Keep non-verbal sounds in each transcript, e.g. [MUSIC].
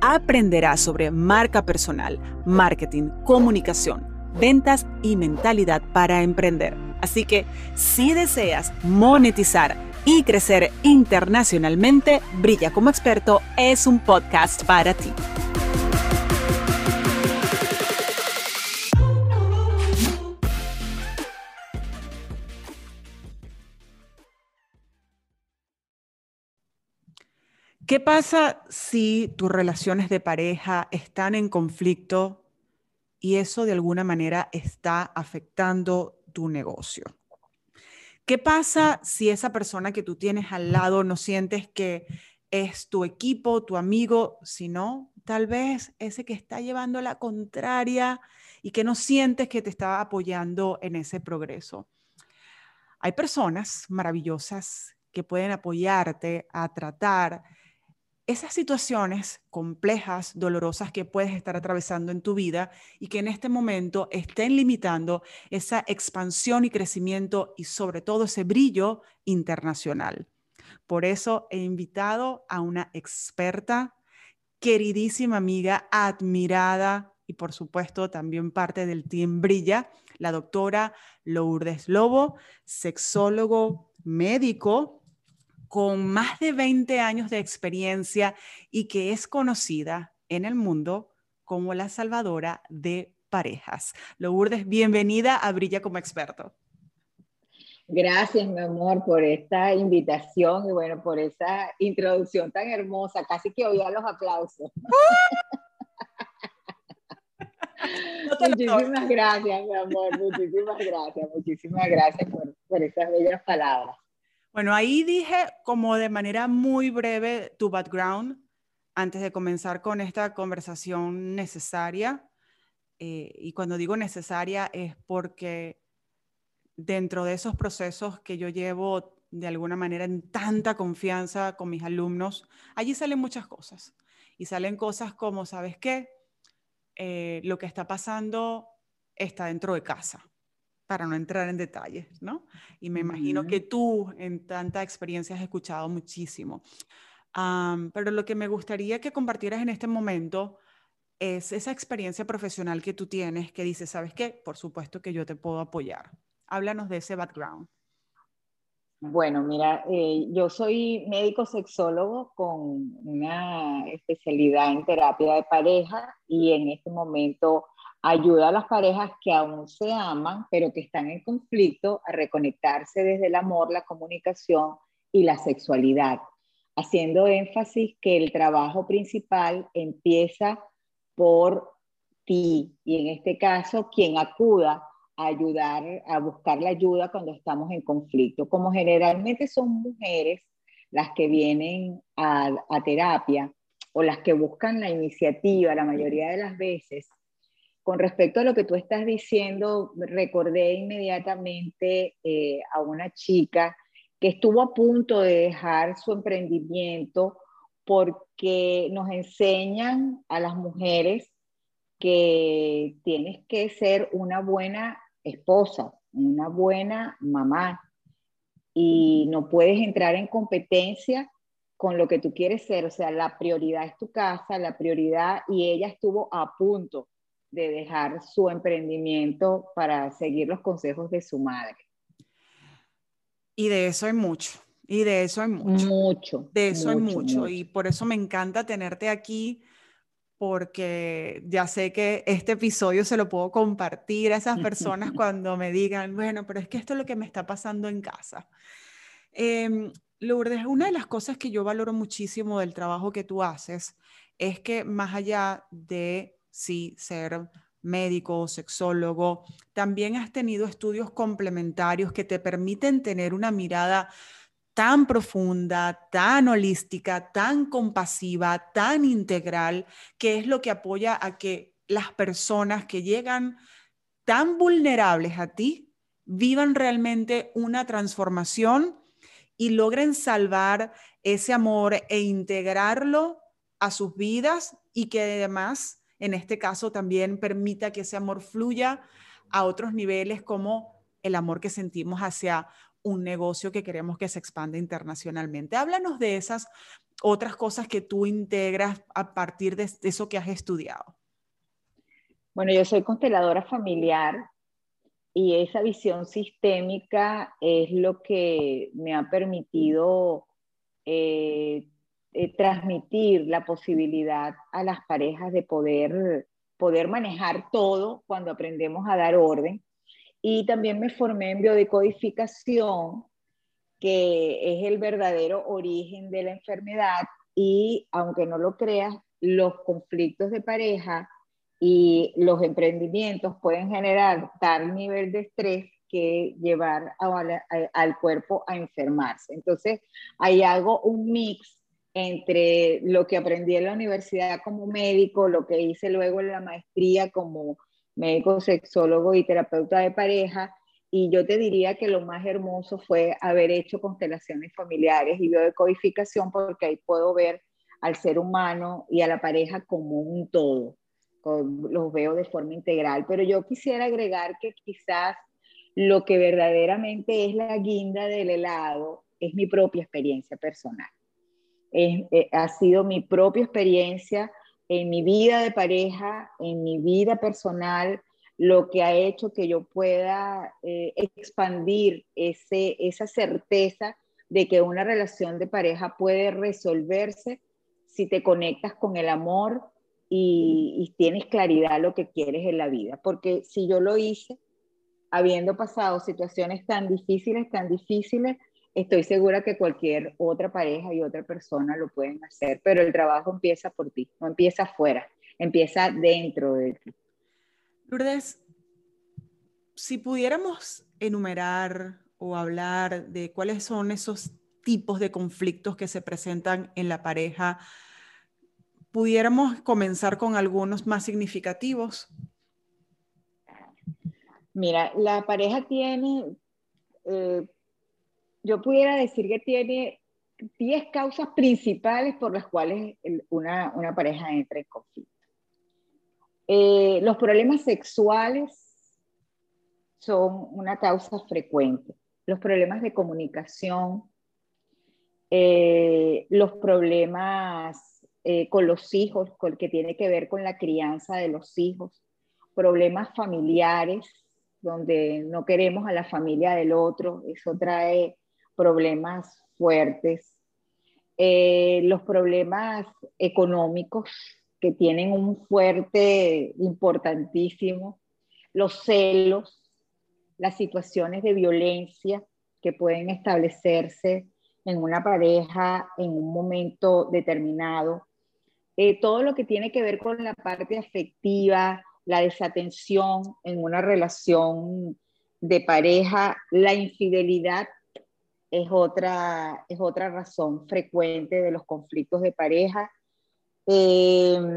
aprenderás sobre marca personal, marketing, comunicación, ventas y mentalidad para emprender. Así que si deseas monetizar y crecer internacionalmente, Brilla como experto es un podcast para ti. ¿Qué pasa si tus relaciones de pareja están en conflicto y eso de alguna manera está afectando tu negocio? ¿Qué pasa si esa persona que tú tienes al lado no sientes que es tu equipo, tu amigo, sino tal vez ese que está llevando la contraria y que no sientes que te está apoyando en ese progreso? Hay personas maravillosas que pueden apoyarte a tratar esas situaciones complejas, dolorosas que puedes estar atravesando en tu vida y que en este momento estén limitando esa expansión y crecimiento y sobre todo ese brillo internacional. Por eso he invitado a una experta, queridísima amiga, admirada y por supuesto también parte del Team Brilla, la doctora Lourdes Lobo, sexólogo médico, con más de 20 años de experiencia y que es conocida en el mundo como la salvadora de parejas. Lourdes, bienvenida a Brilla como experto. Gracias, mi amor, por esta invitación y bueno, por esa introducción tan hermosa. Casi que oía los aplausos. [LAUGHS] muchísimas gracias, mi amor. Muchísimas gracias. Muchísimas gracias por, por esas bellas palabras. Bueno, ahí dije como de manera muy breve tu background antes de comenzar con esta conversación necesaria. Eh, y cuando digo necesaria es porque dentro de esos procesos que yo llevo de alguna manera en tanta confianza con mis alumnos, allí salen muchas cosas. Y salen cosas como, ¿sabes qué? Eh, lo que está pasando está dentro de casa para no entrar en detalles, ¿no? Y me imagino que tú en tanta experiencia has escuchado muchísimo. pero lo que me gustaría que compartieras en este momento es esa experiencia profesional que tú tienes, que dices, ¿sabes qué? Por supuesto que yo te puedo apoyar. Háblanos de ese background. Bueno, mira, eh, yo soy médico sexólogo con una especialidad en terapia de pareja y en este momento ayuda a las parejas que aún se aman, pero que están en conflicto a reconectarse desde el amor, la comunicación y la sexualidad, haciendo énfasis que el trabajo principal empieza por ti y en este caso quien acuda a ayudar, a buscar la ayuda cuando estamos en conflicto. Como generalmente son mujeres las que vienen a, terapia o las que buscan la iniciativa la mayoría de las veces, con respecto a lo que tú estás diciendo, recordé inmediatamente eh, a una chica que estuvo a punto de dejar su emprendimiento porque nos enseñan a las mujeres que tienes que ser una buena esposa, una buena mamá y no puedes entrar en competencia con lo que tú quieres ser. O sea, la prioridad es tu casa, la prioridad y ella estuvo a punto de dejar su emprendimiento para seguir los consejos de su madre. Y de eso hay mucho. Y de eso hay mucho. Mucho. De eso hay mucho. Y por eso me encanta tenerte aquí, porque ya sé que este episodio se lo puedo compartir a esas personas [LAUGHS] cuando me digan, bueno, pero es que esto es lo que me está pasando en casa. Eh, Lourdes, una de las cosas que yo valoro muchísimo del trabajo que tú haces es que más allá de sí, ser médico, sexólogo, también has tenido estudios complementarios que te permiten tener una mirada tan profunda, tan holística, tan compasiva, tan integral, que es lo que apoya a que las personas que llegan tan vulnerables a ti vivan realmente una transformación y logren salvar ese amor e integrarlo a sus vidas y que además, en este caso, también permita que ese amor fluya a otros niveles como el amor que sentimos hacia un negocio que queremos que se expanda internacionalmente. Háblanos de esas otras cosas que tú integras a partir de eso que has estudiado. Bueno, yo soy consteladora familiar y esa visión sistémica es lo que me ha permitido eh, eh, transmitir la posibilidad a las parejas de poder, poder manejar todo cuando aprendemos a dar orden. Y también me formé en biodecodificación, que es el verdadero origen de la enfermedad. Y aunque no lo creas, los conflictos de pareja y los emprendimientos pueden generar tal nivel de estrés que llevar al cuerpo a enfermarse. Entonces, ahí hago un mix entre lo que aprendí en la universidad como médico, lo que hice luego en la maestría como médico sexólogo y terapeuta de pareja, y yo te diría que lo más hermoso fue haber hecho constelaciones familiares y biodecodificación, porque ahí puedo ver al ser humano y a la pareja como un todo, los veo de forma integral. Pero yo quisiera agregar que quizás lo que verdaderamente es la guinda del helado es mi propia experiencia personal. Eh, ha sido mi propia experiencia en mi vida de pareja, en mi vida personal, lo que ha hecho que yo pueda eh, expandir ese, esa certeza de que una relación de pareja puede resolverse si te conectas con el amor y tienes claridad lo que quieres en la vida. Porque si yo lo hice, habiendo pasado situaciones tan difíciles, tan difíciles, estoy segura que cualquier otra pareja y otra persona lo pueden hacer, pero el trabajo empieza por ti, no empieza afuera, empieza dentro de ti. Lourdes, si pudiéramos enumerar o hablar de cuáles son esos tipos de conflictos que se presentan en la pareja, pudiéramos comenzar con algunos más significativos. Mira, la pareja tiene eh, yo pudiera decir que tiene 10 causas principales por las cuales una, una pareja entra en conflicto. Eh, los problemas sexuales son una causa frecuente. Los problemas de comunicación, eh, los problemas eh, con los hijos, con, que tiene que ver con la crianza de los hijos, problemas familiares, donde no queremos a la familia del otro, eso trae problemas fuertes, eh, los problemas económicos que tienen un fuerte, importantísimo, los celos, las situaciones de violencia que pueden establecerse en una pareja en un momento determinado, eh, todo lo que tiene que ver con la parte afectiva, la desatención en una relación de pareja, la infidelidad es otra, es otra razón frecuente de los conflictos de pareja. Em,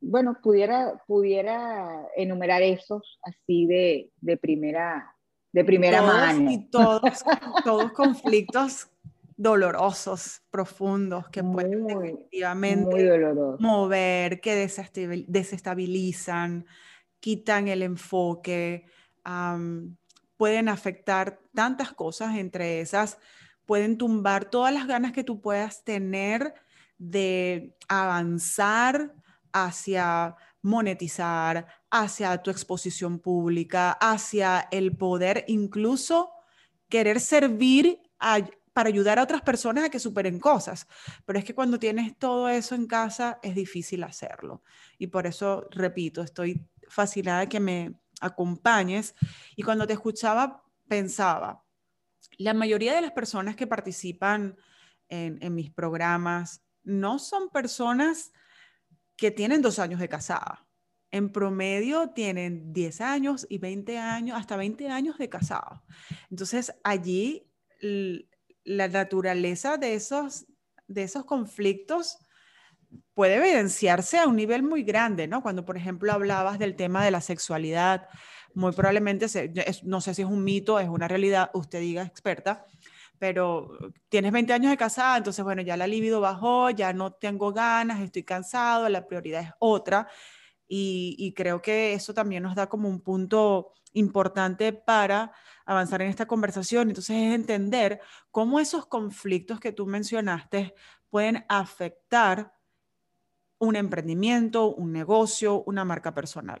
bueno, pudiera, pudiera enumerar esos así de, de primera, de primera mano. Y todos, todos conflictos dolorosos, profundos, que pueden definitivamente mover, que desestabilizan, quitan el enfoque pueden afectar tantas cosas, entre esas pueden tumbar todas las ganas que tú puedas tener de avanzar hacia monetizar, hacia tu exposición pública, hacia el poder incluso querer servir para ayudar a otras personas a que superen cosas. Pero es que cuando tienes todo eso en casa es difícil hacerlo. Y por eso, repito, estoy fascinada que me acompañes. Y cuando te escuchaba, pensaba, la mayoría de las personas que participan en, mis programas no son personas que tienen dos años de casada. En promedio tienen 10 años y 20 años, hasta 20 años de casado. Entonces allí la naturaleza de esos, de esos conflictos puede evidenciarse a un nivel muy grande, ¿no? Cuando, por ejemplo, hablabas del tema de la sexualidad, muy probablemente, no sé si es un mito, es una realidad, usted diga experta, pero tienes 20 años de casada, entonces, bueno, ya la libido bajó, ya no tengo ganas, estoy cansado, la prioridad es otra. Y, creo que eso también nos da como un punto importante para avanzar en esta conversación. Entonces, es entender cómo esos conflictos que tú mencionaste pueden afectar un emprendimiento, un negocio, una marca personal.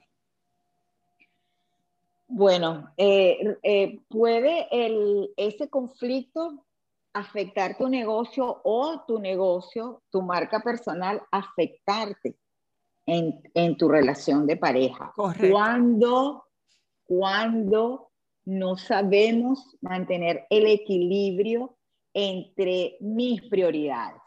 Bueno, eh, eh, puede el, ese conflicto afectar tu negocio o tu negocio, tu marca personal, afectarte en, en tu relación de pareja. Correcto. Cuando, cuando no sabemos mantener el equilibrio entre mis prioridades.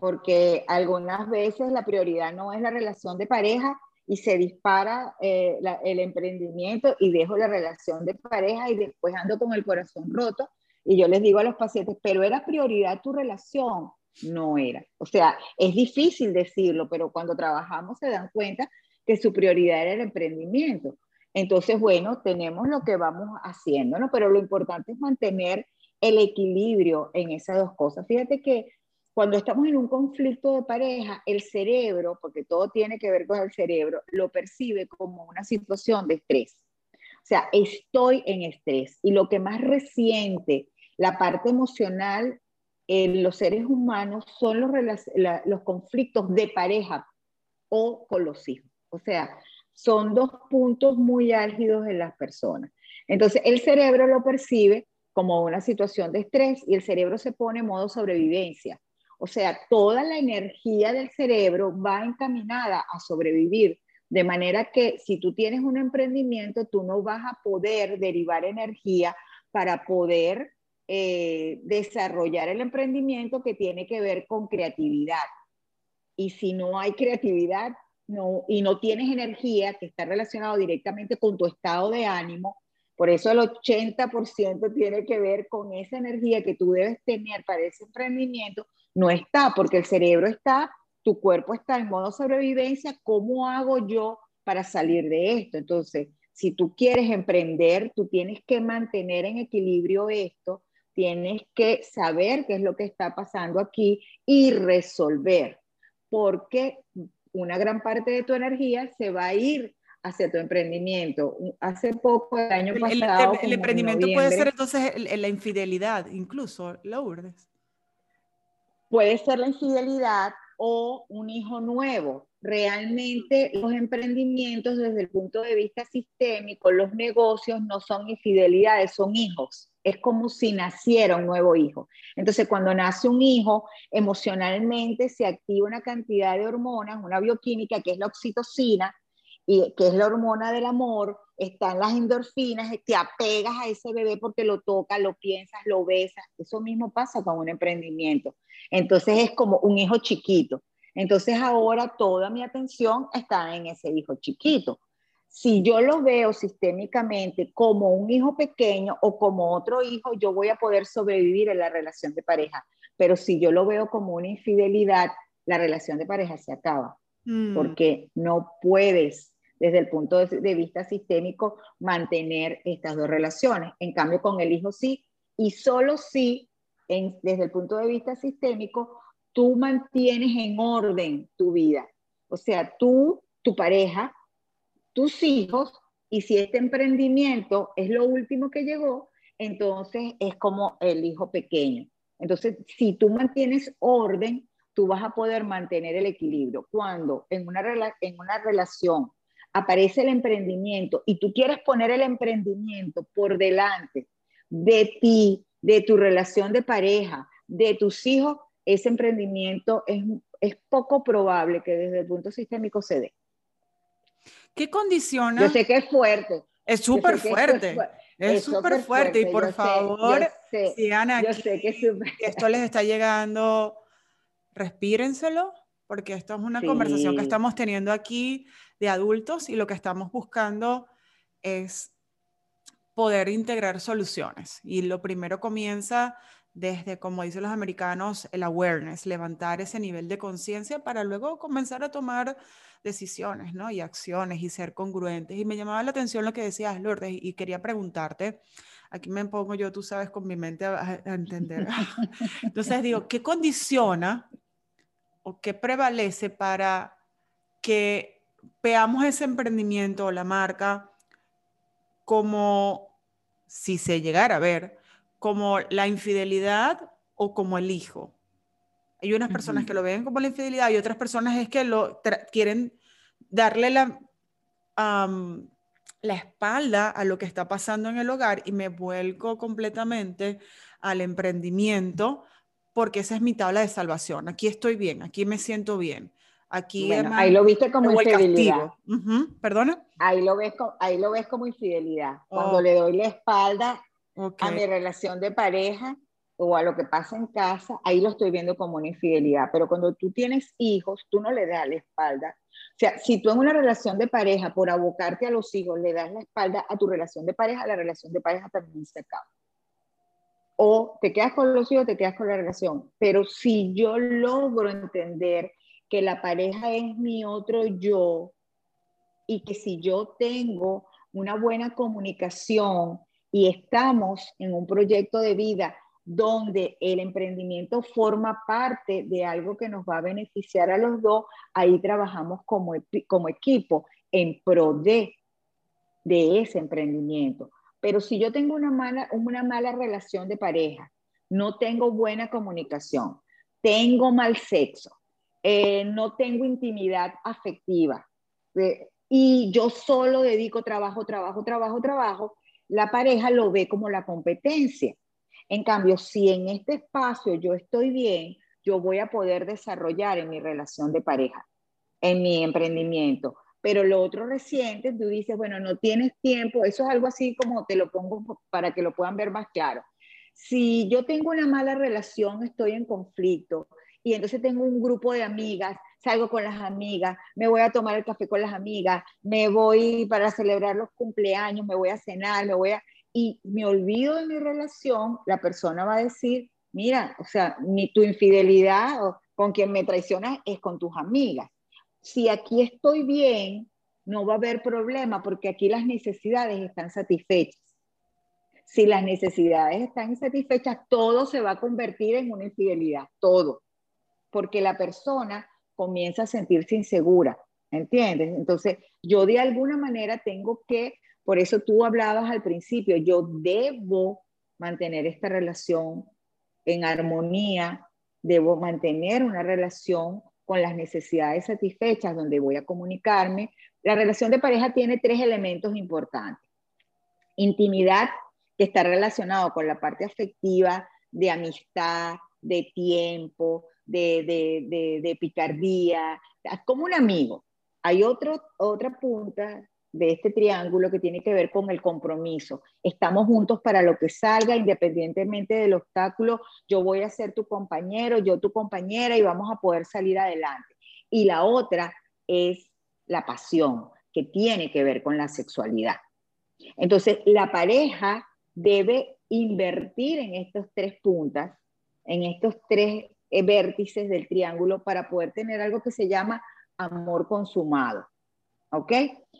Porque algunas veces la prioridad no es la relación de pareja, y se dispara eh, el emprendimiento y dejo la relación de pareja y después ando con el corazón roto. Y yo les digo a los pacientes, pero era prioridad tu relación. No era. O sea, es difícil decirlo, pero cuando trabajamos se dan cuenta que su prioridad era el emprendimiento. Entonces, bueno, tenemos lo que vamos haciendo, ¿no? Pero lo importante es mantener el equilibrio en esas dos cosas. Fíjate que cuando estamos en un conflicto de pareja, el cerebro, porque todo tiene que ver con el cerebro, lo percibe como una situación de estrés. O sea, estoy en estrés. Y lo que más reciente, la parte emocional en los seres humanos son los, los conflictos de pareja o con los hijos. O sea, son dos puntos muy álgidos en las personas. Entonces, el cerebro lo percibe como una situación de estrés y el cerebro se pone en modo sobrevivencia. O sea, toda la energía del cerebro va encaminada a sobrevivir. De manera que si tú tienes un emprendimiento, tú no vas a poder derivar energía para poder eh, desarrollar el emprendimiento que tiene que ver con creatividad. Y si no hay creatividad no, y no tienes energía que está relacionado directamente con tu estado de ánimo, por eso el 80% tiene que ver con esa energía que tú debes tener para ese emprendimiento, no está, porque el cerebro está, tu cuerpo está en modo sobrevivencia, ¿cómo hago yo para salir de esto? Entonces, si tú quieres emprender, tú tienes que mantener en equilibrio esto, tienes que saber qué es lo que está pasando aquí y resolver, porque una gran parte de tu energía se va a ir hacia tu emprendimiento. Hace poco, el año pasado... El, emprendimiento puede ser entonces la infidelidad, incluso, Lourdes. Puede ser la infidelidad o un hijo nuevo. Realmente los emprendimientos desde el punto de vista sistémico, los negocios no son infidelidades, son hijos. Es como si naciera un nuevo hijo. Entonces, cuando nace un hijo, emocionalmente se activa una cantidad de hormonas, una bioquímica que es la oxitocina, y que es la hormona del amor, están las endorfinas, te apegas a ese bebé porque lo tocas, lo piensas, lo besas. Eso mismo pasa con un emprendimiento. Entonces es como un hijo chiquito. Entonces ahora toda mi atención está en ese hijo chiquito. Si yo lo veo sistémicamente como un hijo pequeño o como otro hijo, yo voy a poder sobrevivir en la relación de pareja. Pero si yo lo veo como una infidelidad, la relación de pareja se acaba. Mm. Porque no puedes desde el punto de vista sistémico mantener estas dos relaciones. En cambio, con el hijo sí, y solo si, desde el punto de vista sistémico, tú mantienes en orden tu vida. O sea, tú, tu pareja, tus hijos, y si este emprendimiento es lo último que llegó, entonces es como el hijo pequeño. Entonces, si tú mantienes orden, tú vas a poder mantener el equilibrio. Cuando en una, en una relación aparece el emprendimiento y tú quieres poner el emprendimiento por delante de ti, de tu relación de pareja, de tus hijos, ese emprendimiento es, es poco probable que desde el punto sistémico se dé. ¿Qué condiciona? Yo sé que es fuerte. Es súper fuerte. Es súper fuerte. Y por favor, si Ana, yo sé que esto les está llegando, respírenselo, porque esto es una conversación que estamos teniendo aquí de adultos y lo que estamos buscando es poder integrar soluciones. Y lo primero comienza desde, como dicen los americanos, el awareness, levantar ese nivel de conciencia para luego comenzar a tomar decisiones ¿no? y acciones y ser congruentes. Y me llamaba la atención lo que decías, Lourdes, y quería preguntarte, aquí me pongo yo, tú sabes, con mi mente a, entender. [LAUGHS] Entonces digo, ¿qué condiciona o qué prevalece para que veamos ese emprendimiento o la marca como, si se llegara a ver, como la infidelidad o como el hijo? Hay unas personas que lo ven como la infidelidad y otras personas es que lo quieren darle la, la espalda a lo que está pasando en el hogar y me vuelco completamente al emprendimiento porque esa es mi tabla de salvación. Aquí estoy bien, aquí me siento bien. Aquí ahí lo viste como infidelidad. ¿Perdona? Ahí lo ves, ahí lo ves como infidelidad. Cuando le doy la espalda a mi relación de pareja, o a lo que pasa en casa, ahí lo estoy viendo como una infidelidad. Pero cuando tú tienes hijos, tú no le das la espalda. O sea, si tú en una relación de pareja, por abocarte a los hijos, le das la espalda a tu relación de pareja, la relación de pareja también se acaba. O te quedas con los hijos, te quedas con la relación. Pero si yo logro entender que la pareja es mi otro yo y que si yo tengo una buena comunicación y estamos en un proyecto de vida donde el emprendimiento forma parte de algo que nos va a beneficiar a los dos, ahí trabajamos como, como equipo en pro de, de ese emprendimiento. Pero si yo tengo una mala, una mala relación de pareja, no tengo buena comunicación, tengo mal sexo, eh, no tengo intimidad afectiva eh, y yo solo dedico trabajo, trabajo, trabajo, trabajo, la pareja lo ve como la competencia. En cambio, si en este espacio yo estoy bien, yo voy a poder desarrollar en mi relación de pareja, en mi emprendimiento. Pero lo otro reciente, tú dices, bueno, no tienes tiempo, eso es algo así como te lo pongo para que lo puedan ver más claro. Si yo tengo una mala relación, estoy en conflicto y entonces tengo un grupo de amigas, salgo con las amigas, me voy a tomar el café con las amigas, me voy para celebrar los cumpleaños, me voy a cenar, me voy a y me olvido de mi relación, la persona va a decir, mira, o sea, ni tu infidelidad o con quien me traicionas es con tus amigas. Si aquí estoy bien, no va a haber problema porque aquí las necesidades están satisfechas. Si las necesidades están insatisfechas, todo se va a convertir en una infidelidad, todo. Porque la persona comienza a sentirse insegura, ¿entiendes? Entonces, yo de alguna manera tengo que por eso tú hablabas al principio, yo debo mantener esta relación en armonía, debo mantener una relación con las necesidades satisfechas donde voy a comunicarme. La relación de pareja tiene tres elementos importantes. Intimidad, que está relacionado con la parte afectiva, de amistad, de tiempo, de, de, de, picardía, como un amigo. Hay otro, otra punta de este triángulo que tiene que ver con el compromiso. Estamos juntos para lo que salga, independientemente del obstáculo. Yo voy a ser tu compañero, yo tu compañera y vamos a poder salir adelante. Y la otra es la pasión, que tiene que ver con la sexualidad. Entonces, la pareja debe invertir en estos tres puntas, en estos tres vértices del triángulo para poder tener algo que se llama amor consumado. ¿Ok?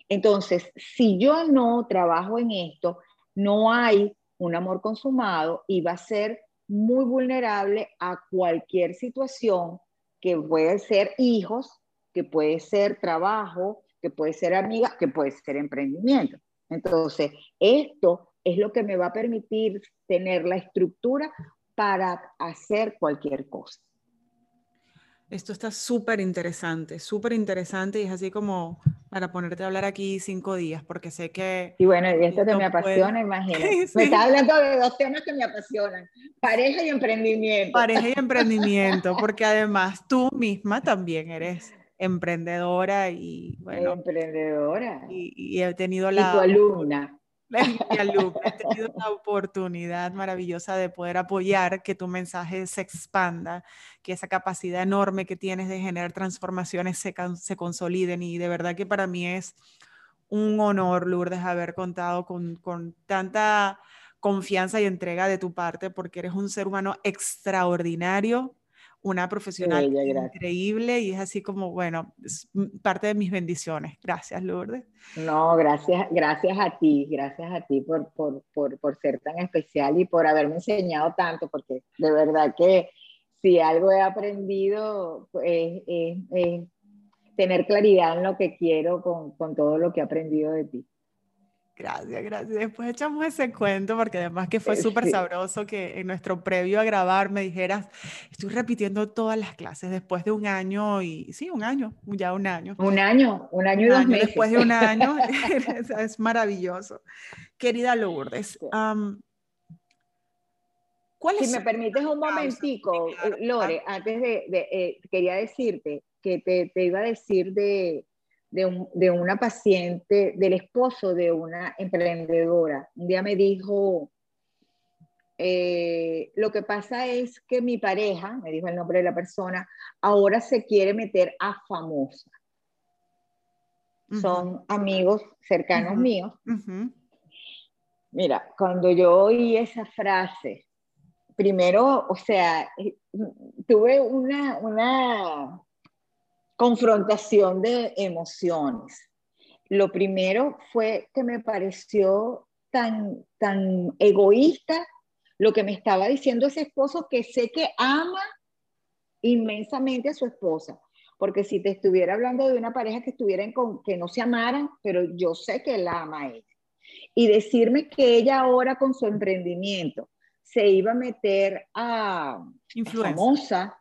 Entonces, si yo no trabajo en esto, no hay un amor consumado y va a ser muy vulnerable a cualquier situación que puede ser hijos, que puede ser trabajo, que puede ser amiga, que puede ser emprendimiento. Entonces, esto es lo que me va a permitir tener la estructura para hacer cualquier cosa. Esto está súper interesante, súper interesante y es así como para ponerte a hablar aquí cinco días, porque sé que... Y bueno, y esto que me apasiona, [LAUGHS] imagínate. Me está hablando de dos temas que me apasionan, pareja y emprendimiento. Pareja y [LAUGHS] emprendimiento, porque además tú misma también eres emprendedora y bueno... Emprendedora. Y, y he tenido la... Y tu alumna he tenido la oportunidad maravillosa de poder apoyar que tu mensaje se expanda, que esa capacidad enorme que tienes de generar transformaciones se, se consoliden. Y de verdad que para mí es un honor, Lourdes, haber contado con, con tanta confianza y entrega de tu parte porque eres un ser humano extraordinario, una profesional increíble y es así como, bueno, es parte de mis bendiciones. Gracias, Lourdes. No, gracias, gracias a ti, gracias a ti por, por, por, por ser tan especial y por haberme enseñado tanto, porque de verdad que si algo he aprendido pues, es, tener claridad en lo que quiero con, con todo lo que he aprendido de ti. Gracias, gracias. Después echamos ese cuento porque además que fue súper [LAUGHS] sabroso que en nuestro previo a grabar me dijeras, estoy repitiendo todas las clases después de un año y sí, un año, ya un año. Un año, un año y dos meses. Después de un año, [LAUGHS] [LAUGHS] es, maravilloso. Querida Lourdes, ¿cuál si me permites un momentico, Lore, antes de, eh, quería decirte que te, te iba a decir de de, una paciente, del esposo de una emprendedora. Un día me dijo, eh, lo que pasa es que mi pareja, me dijo el nombre de la persona, ahora se quiere meter a famosa. Son amigos cercanos míos. Mira, cuando yo oí esa frase, primero, o sea, eh, tuve una, una confrontación de emociones. Lo primero fue que me pareció tan, tan egoísta lo que me estaba diciendo ese esposo que sé que ama inmensamente a su esposa. Porque si te estuviera hablando de una pareja que estuvieran con, que no se amaran, pero yo sé que la ama a ella. Y decirme que ella ahora con su emprendimiento se iba a meter a famosa,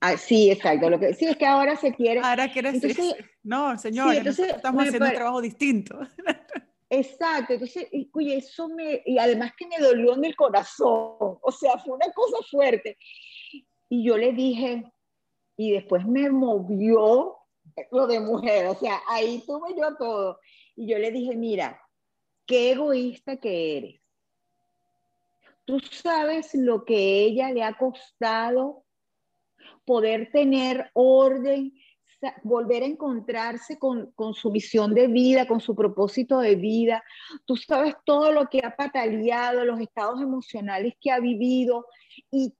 Ah, sí, exacto. Lo que, sí, es que ahora se quiere. Ahora quiere decir. No, señor, estamos haciendo un trabajo distinto. [LAUGHS] Exacto, entonces, y, eso me. Y además que me dolió en el corazón. O sea, fue una cosa fuerte. Y yo le dije, y después me movió lo de mujer. O sea, ahí tuve yo todo. Y yo le dije, mira, qué egoísta que eres. Tú sabes lo que ella le ha costado poder tener orden, volver a encontrarse con, su visión de vida, con su propósito de vida. Tú sabes todo lo que ha pataleado, los estados emocionales que ha vivido y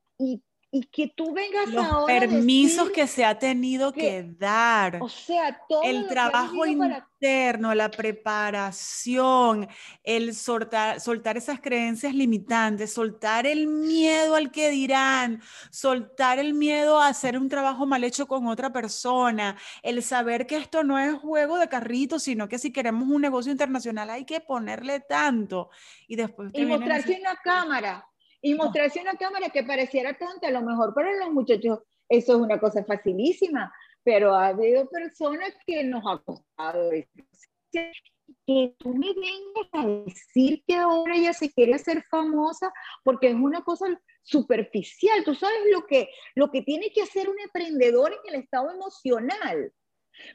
y que tú vengas los permisos que se ha tenido que, dar. O sea, todo el trabajo interno, la preparación, el soltar, soltar esas creencias limitantes, soltar el miedo al que dirán, soltar el miedo a hacer un trabajo mal hecho con otra persona, el saber que esto no es juego de carrito, sino que si queremos un negocio internacional hay que ponerle tanto. Y después... Y mostrarse en la cámara y mostrarse una cámara que pareciera tonta, a lo mejor para los muchachos eso es una cosa facilísima, pero ha habido personas que nos ha costado que tú me vengas a decir que ahora ella se quiere hacer famosa porque es una cosa superficial. Tú sabes lo que, lo que tiene que hacer un emprendedor en el estado emocional.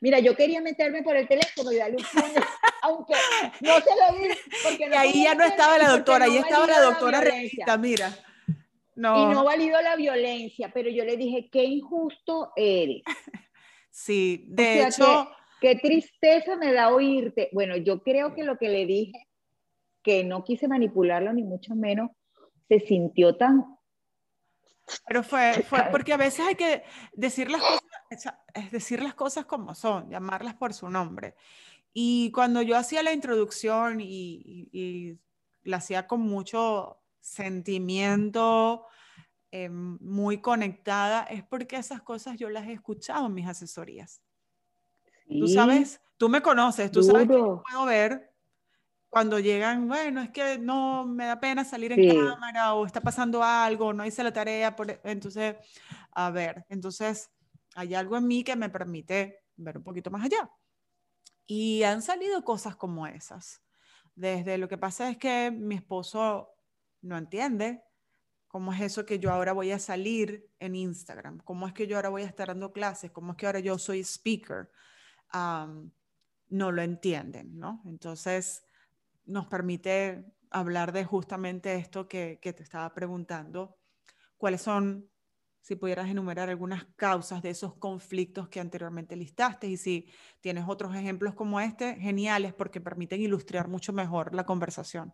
Mira, yo quería meterme por el teléfono y darle un puño, [LAUGHS] aunque no se lo di. Porque y ahí ya no estaba la doctora, ahí estaba la doctora Revista, mira. No. Y no valido la violencia, pero yo le dije, qué injusto eres. [LAUGHS] Sí, de hecho... qué tristeza me da oírte. Bueno, yo creo que lo que le dije, que no quise manipularlo ni mucho menos, se sintió tan pero fue, fue [LAUGHS] porque a veces hay que decir las cosas, es decir las cosas como son, llamarlas por su nombre. Y cuando yo hacía la introducción y, y, la hacía con mucho sentimiento, eh, muy conectada, es porque esas cosas yo las he escuchado en mis asesorías. Tú sabes, tú me conoces, tú sabes que yo puedo ver cuando llegan, bueno, es que no me da pena salir en cámara o está pasando algo, no hice la tarea, por... E-, entonces, a ver, entonces hay algo en mí que me permite ver un poquito más allá. Y han salido cosas como esas. Desde lo que pasa es que mi esposo no entiende cómo es eso que yo ahora voy a salir en Instagram, cómo es que yo ahora voy a estar dando clases, cómo es que ahora yo soy speaker. no lo entienden, ¿no? Entonces, nos permite hablar de justamente esto que, te estaba preguntando. ¿Cuáles son, si pudieras enumerar algunas causas de esos conflictos que anteriormente listaste? Y si tienes otros ejemplos como este, geniales porque permiten ilustrar mucho mejor la conversación.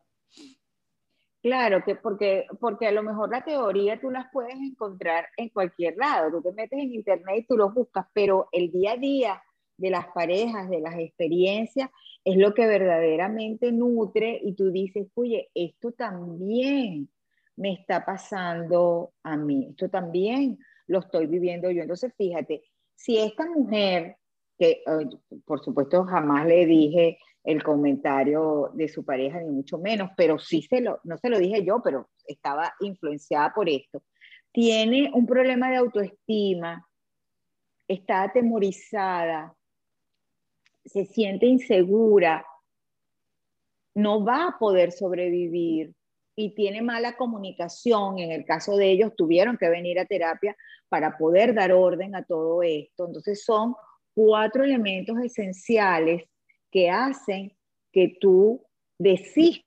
Claro, que porque, porque a lo mejor la teoría tú las puedes encontrar en cualquier lado, tú te metes en internet y tú lo buscas, pero el día a día de las parejas, de las experiencias, es lo que verdaderamente nutre y tú dices, oye, esto también me está pasando a mí, esto también lo estoy viviendo yo. Entonces, fíjate, si esta mujer, que por supuesto jamás le dije el comentario de su pareja, ni mucho menos, pero sí se lo, no se lo dije yo, pero estaba influenciada por esto, tiene un problema de autoestima, está atemorizada, se siente insegura, no va a poder sobrevivir y tiene mala comunicación, en el caso de ellos tuvieron que venir a terapia para poder dar orden a todo esto. Entonces son cuatro elementos esenciales que hacen que tú desistas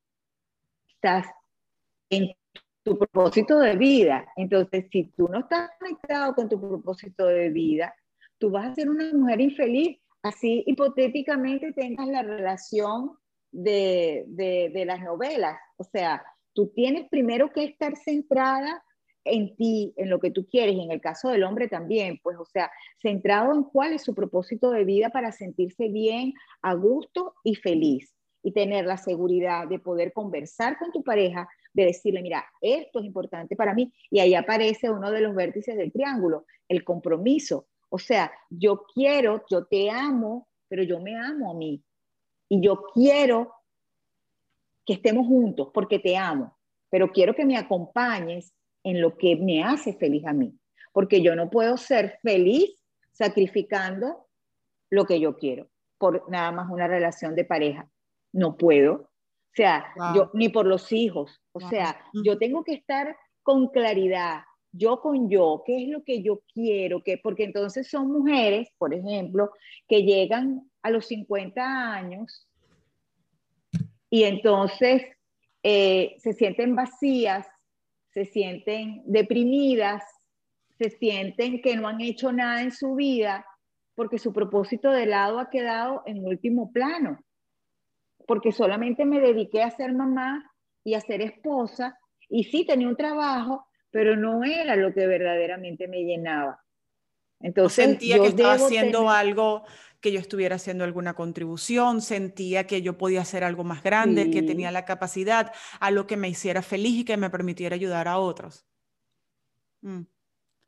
en tu propósito de vida. Entonces, si tú no estás conectado con tu propósito de vida, tú vas a ser una mujer infeliz. Así hipotéticamente tengas la relación de, de, de las novelas. O sea, tú tienes primero que estar centrada en ti, en lo que tú quieres, y en el caso del hombre también, pues, o sea, centrado en cuál es su propósito de vida para sentirse bien, a gusto y feliz, y tener la seguridad de poder conversar con tu pareja, de decirle, mira, esto es importante para mí, y ahí aparece uno de los vértices del triángulo, el compromiso. O sea, yo quiero, yo te amo, pero yo me amo a mí, y yo quiero que estemos juntos porque te amo, pero quiero que me acompañes en lo que me hace feliz a mí, porque yo no puedo ser feliz sacrificando lo que yo quiero por nada más una relación de pareja. No puedo. O sea, yo ni por los hijos. O sea, yo tengo que estar con claridad, yo con yo, qué es lo que yo quiero, que porque entonces son mujeres, por ejemplo, que llegan a los 50 años y entonces eh, se sienten vacías se sienten deprimidas, se sienten que no han hecho nada en su vida porque su propósito de lado ha quedado en último plano, porque solamente me dediqué a ser mamá y a ser esposa, y sí tenía un trabajo, pero no era lo que verdaderamente me llenaba. Entonces, sentía que estaba haciendo algo, que yo estuviera haciendo alguna contribución, sentía que yo podía hacer algo más grande, que tenía la capacidad, a lo que me hiciera feliz y que me permitiera ayudar a otros. Mm.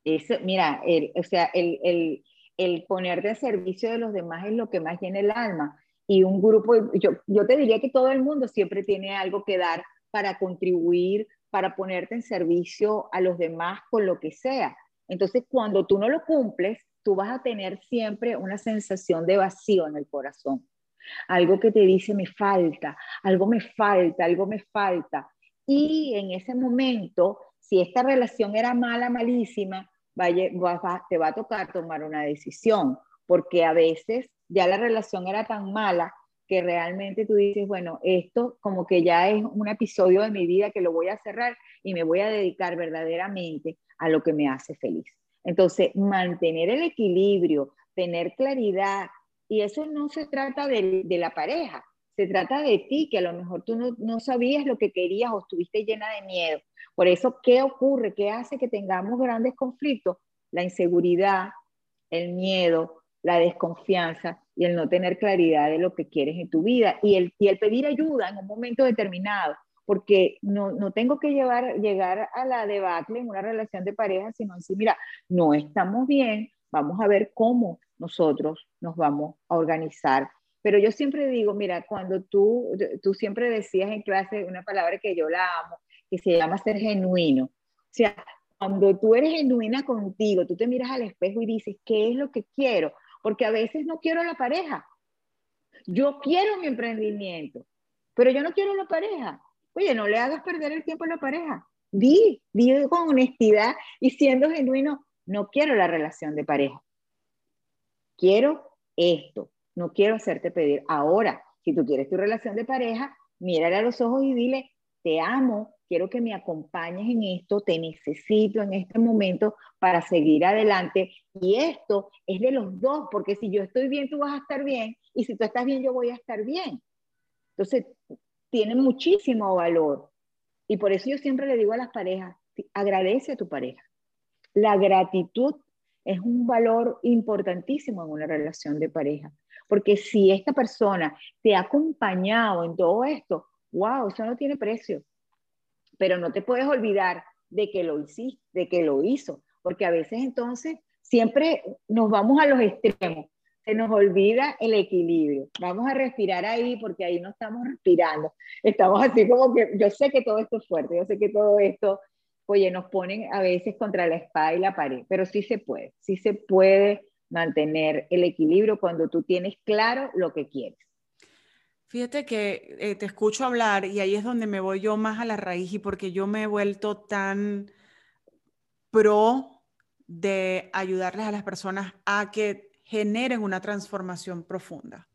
Eso, mira, el, o sea, el, el, el ponerte al servicio de los demás es lo que más llena el alma. Y un grupo, yo, yo te diría que todo el mundo siempre tiene algo que dar para contribuir, para ponerte en servicio a los demás con lo que sea entonces, cuando tú no lo cumples, tú vas a tener siempre una sensación de vacío en el corazón. Algo que te dice, me falta, algo me falta, algo me falta. Y en ese momento, si esta relación era mala, malísima, te va a tocar tomar una decisión, porque a veces ya la relación era tan mala que realmente tú dices, bueno, esto como que ya es un episodio de mi vida que lo voy a cerrar y me voy a dedicar verdaderamente a lo que me hace feliz. Entonces, mantener el equilibrio, tener claridad, y eso no se trata de, la pareja, se trata de ti, que a lo mejor tú no, sabías lo que querías o estuviste llena de miedo. Por eso, ¿qué ocurre? ¿Qué hace que tengamos grandes conflictos? La inseguridad, el miedo, la desconfianza y el no tener claridad de lo que quieres en tu vida y el pedir ayuda en un momento determinado porque no, no, tengo que llevar, llegar a la debacle en una relación de pareja, sino decir, mira, no estamos bien, vamos a ver cómo nosotros nos vamos a organizar. Pero yo siempre digo, mira, cuando tú, tú siempre decías en clase una palabra que yo la amo, que se llama ser genuino. O sea, cuando tú eres genuina contigo, tú te miras al espejo y dices, ¿qué es lo que quiero? Porque a veces no quiero la pareja. Yo quiero mi emprendimiento, pero yo no quiero la pareja. Oye, no le hagas perder el tiempo a la pareja. Di, di con honestidad y siendo genuino, no quiero la relación de pareja. Quiero esto. No quiero hacerte pedir. Ahora, si tú quieres tu relación de pareja, mírale a los ojos y dile, te amo, quiero que me acompañes en esto, te necesito en este momento para seguir adelante. Y esto es de los dos, porque si yo estoy bien, tú vas a estar bien, y si tú estás bien, yo voy a estar bien. Entonces, tiene muchísimo valor. Y por eso yo siempre le digo a las parejas, agradece a tu pareja. La gratitud es un valor importantísimo en una relación de pareja, porque si esta persona te ha acompañado en todo esto, wow, eso no tiene precio. Pero no te puedes olvidar de que lo hiciste, de que lo hizo, porque a veces entonces siempre nos vamos a los extremos, se nos olvida el equilibrio. Vamos a respirar ahí porque ahí no estamos respirando. Estamos así como que yo sé que todo esto es fuerte, yo sé que todo esto, oye, nos ponen a veces contra la espada y la pared, pero sí se puede, sí se puede mantener el equilibrio cuando tú tienes claro lo que quieres. Fíjate que eh, te escucho hablar y ahí es donde me voy yo más a la raíz y porque yo me he vuelto tan pro de ayudarles a las personas a que generen una transformación profunda,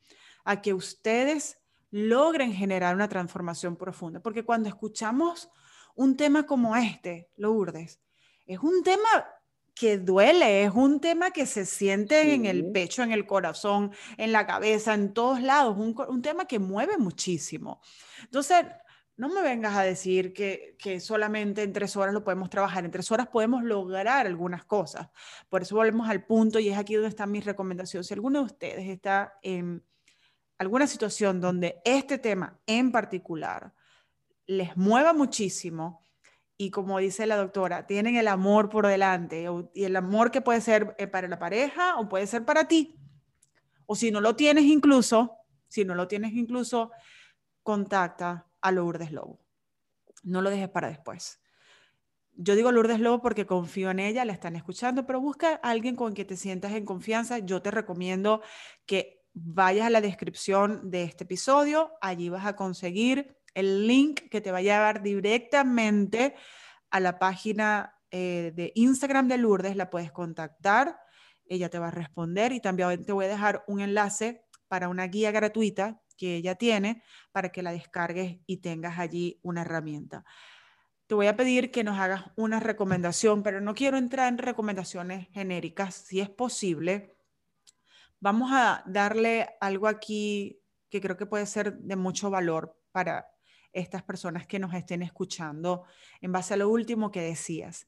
a que ustedes logren generar una transformación profunda. Porque cuando escuchamos un tema como este, Lourdes, es un tema que duele, es un tema que se siente en el pecho, en el corazón, en la cabeza, en todos lados, un, un tema que mueve muchísimo. Entonces, no me vengas a decir que, que, solamente en tres horas lo podemos trabajar, en tres horas podemos lograr algunas cosas. Por eso volvemos al punto y es aquí donde está mi recomendación. Si alguno de ustedes está en alguna situación donde este tema en particular les mueva muchísimo, y como dice la doctora, tienen el amor por delante y el amor que puede ser eh, para la pareja o puede ser para ti. O si no lo tienes incluso, si no lo tienes incluso, contacta a Lourdes Lobo. No lo dejes para después. Yo digo Lourdes Lobo porque confío en ella, la están escuchando, pero busca a alguien con quien te sientas en confianza. Yo te recomiendo que vayas a la descripción de este episodio, allí vas a conseguir el link que te va a llevar directamente a la página eh, de Instagram de Lourdes, la puedes contactar, ella te va a responder y también te voy a dejar un enlace para una guía gratuita que ella tiene para que la descargues y tengas allí una herramienta. Te voy a pedir que nos hagas una recomendación, pero no quiero entrar en recomendaciones genéricas, si es posible. Vamos a darle algo aquí que creo que puede ser de mucho valor para estas personas que nos estén escuchando en base a lo último que decías.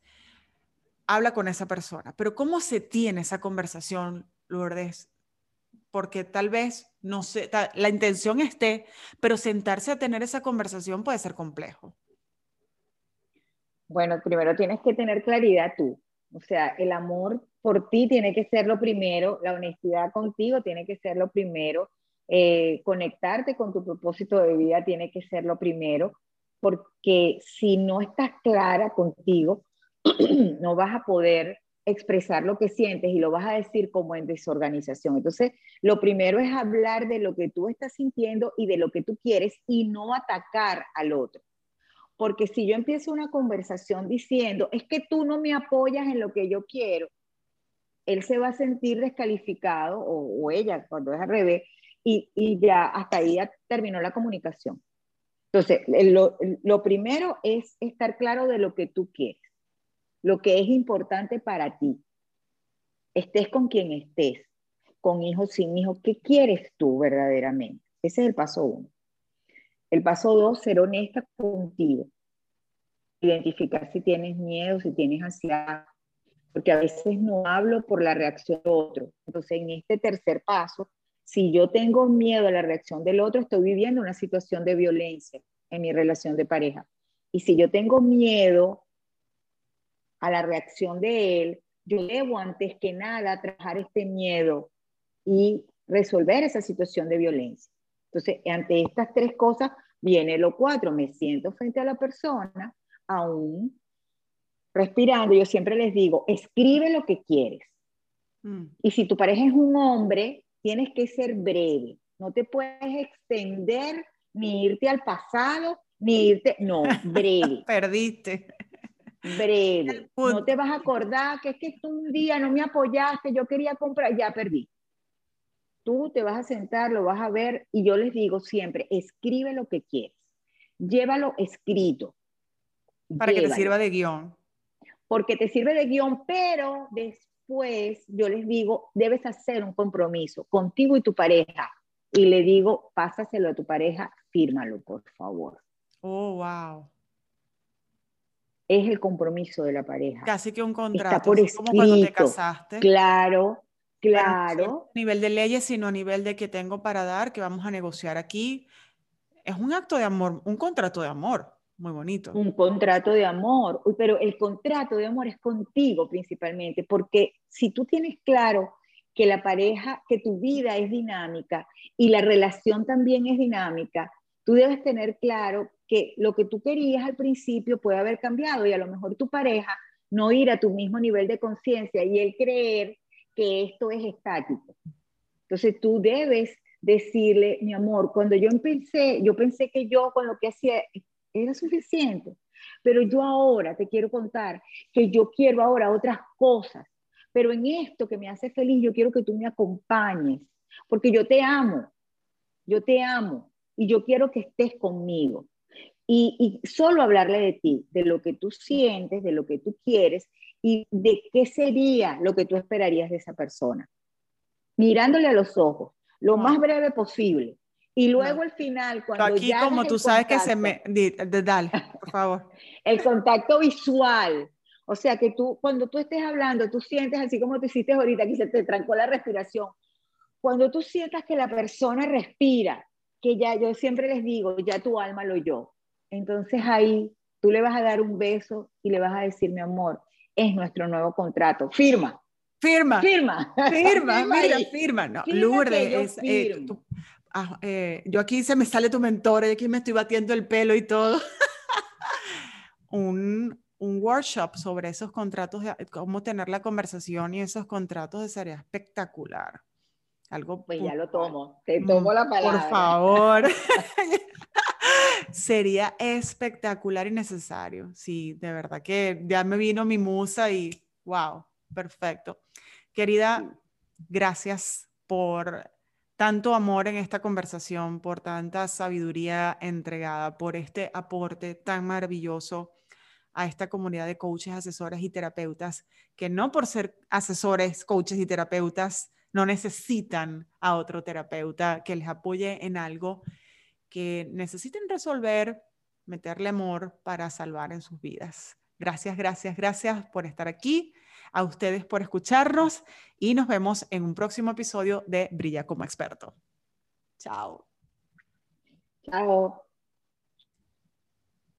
Habla con esa persona, pero ¿cómo se tiene esa conversación, Lourdes? Porque tal vez, no sé, la intención esté, pero sentarse a tener esa conversación puede ser complejo. Bueno, primero tienes que tener claridad tú. O sea, el amor por ti tiene que ser lo primero, la honestidad contigo tiene que ser lo primero, eh, conectarte con tu propósito de vida tiene que ser lo primero, porque si no estás clara contigo, [CLEARS THROAT] no vas a poder expresar lo que sientes y lo vas a decir como en desorganización. Entonces, lo primero es hablar de lo que tú estás sintiendo y de lo que tú quieres y no atacar al otro. Porque si yo empiezo una conversación diciendo, es que tú no me apoyas en lo que yo quiero, él se va a sentir descalificado o, ella, cuando es al revés, y, ya hasta ahí ya terminó la comunicación. Entonces, lo, lo primero es estar claro de lo que tú quieres, lo que es importante para ti. Estés con quien estés, con hijos, sin hijos, ¿qué quieres tú verdaderamente? Ese es el paso uno. El paso dos, ser honesta contigo. Identificar si tienes miedo, si tienes ansiedad, porque a veces no hablo por la reacción de otro. Entonces, en este tercer paso, si yo tengo miedo a la reacción del otro, estoy viviendo una situación de violencia en mi relación de pareja. Y si yo tengo miedo a la reacción de él, yo debo antes que nada trabajar este miedo y resolver esa situación de violencia. Entonces, ante estas tres cosas, viene lo cuatro, me siento frente a la persona, aún respirando, yo siempre les digo, escribe lo que quieres. Mm. Y si tu pareja es un hombre, tienes que ser breve, no te puedes extender ni irte al pasado, ni irte, no, [LAUGHS] breve. Perdiste. Breve. No te vas a acordar que es que tú un día no me apoyaste, yo quería comprar, ya perdí. Tú te vas a sentar, lo vas a ver y yo les digo siempre, escribe lo que quieres, llévalo escrito. Para que te sirva de guion. Porque te sirve de guion, pero después yo les digo, debes hacer un compromiso contigo y tu pareja. Y le digo, pásaselo a tu pareja, fírmalo, por favor. Oh, wow. Es el compromiso de la pareja. Casi que un contrato. Está por escrito. Como cuando te casaste. Claro, claro. No a nivel de leyes, sino a nivel de que tengo para dar, que vamos a negociar aquí. Es un acto de amor, un contrato de amor. Muy bonito. Un contrato de amor, pero el contrato de amor es contigo principalmente, porque si tú tienes claro que la pareja, que tu vida es dinámica y la relación también es dinámica, tú debes tener claro que lo que tú querías al principio puede haber cambiado y a lo mejor tu pareja no ir a tu mismo nivel de conciencia y él creer que esto es estático. Entonces tú debes decirle, mi amor, cuando yo empecé, yo pensé que yo con lo que hacía era suficiente, pero yo ahora te quiero contar que yo quiero ahora otras cosas, pero en esto que me hace feliz, yo quiero que tú me acompañes, porque yo te amo, yo te amo y yo quiero que estés conmigo. Y, solo hablarle de ti, de lo que tú sientes, de lo que tú quieres y de qué sería lo que tú esperarías de esa persona. Mirándole a los ojos, lo más breve posible. Y luego al final, cuando Aquí, como tú sabes que se me... Dale, por favor. [LAUGHS] el contacto visual. O sea, que tú, cuando tú estés hablando, tú sientes así como te hiciste ahorita, que se te trancó la respiración. Cuando tú sientas que la persona respira, que ya yo siempre les digo, ya tu alma lo yo. Entonces ahí tú le vas a dar un beso y le vas a decir, mi amor, es nuestro nuevo contrato. Firma. Firma. Firma. [LAUGHS] Firma, mira, firma. No, Lourdes, eh, ah, eh, yo aquí se me sale tu mentor, yo aquí me estoy batiendo el pelo y todo. [LAUGHS] un, un workshop sobre esos contratos, de, cómo tener la conversación y esos contratos sería espectacular. Algo pues ya lo tomo, te mm, tomo la palabra. Por favor. [LAUGHS] [LAUGHS] Sería espectacular y necesario. Sí, de verdad que ya me vino mi musa y wow, perfecto. Querida, gracias por tanto amor en esta conversación, por tanta sabiduría entregada, por este aporte tan maravilloso a esta comunidad de coaches, asesores y terapeutas que no por ser asesores, coaches y terapeutas no necesitan a otro terapeuta que les apoye en algo que necesiten resolver, meterle amor para salvar en sus vidas. Gracias, gracias, gracias por estar aquí, a ustedes por escucharnos y nos vemos en un próximo episodio de Brilla como experto. Chao. Chao.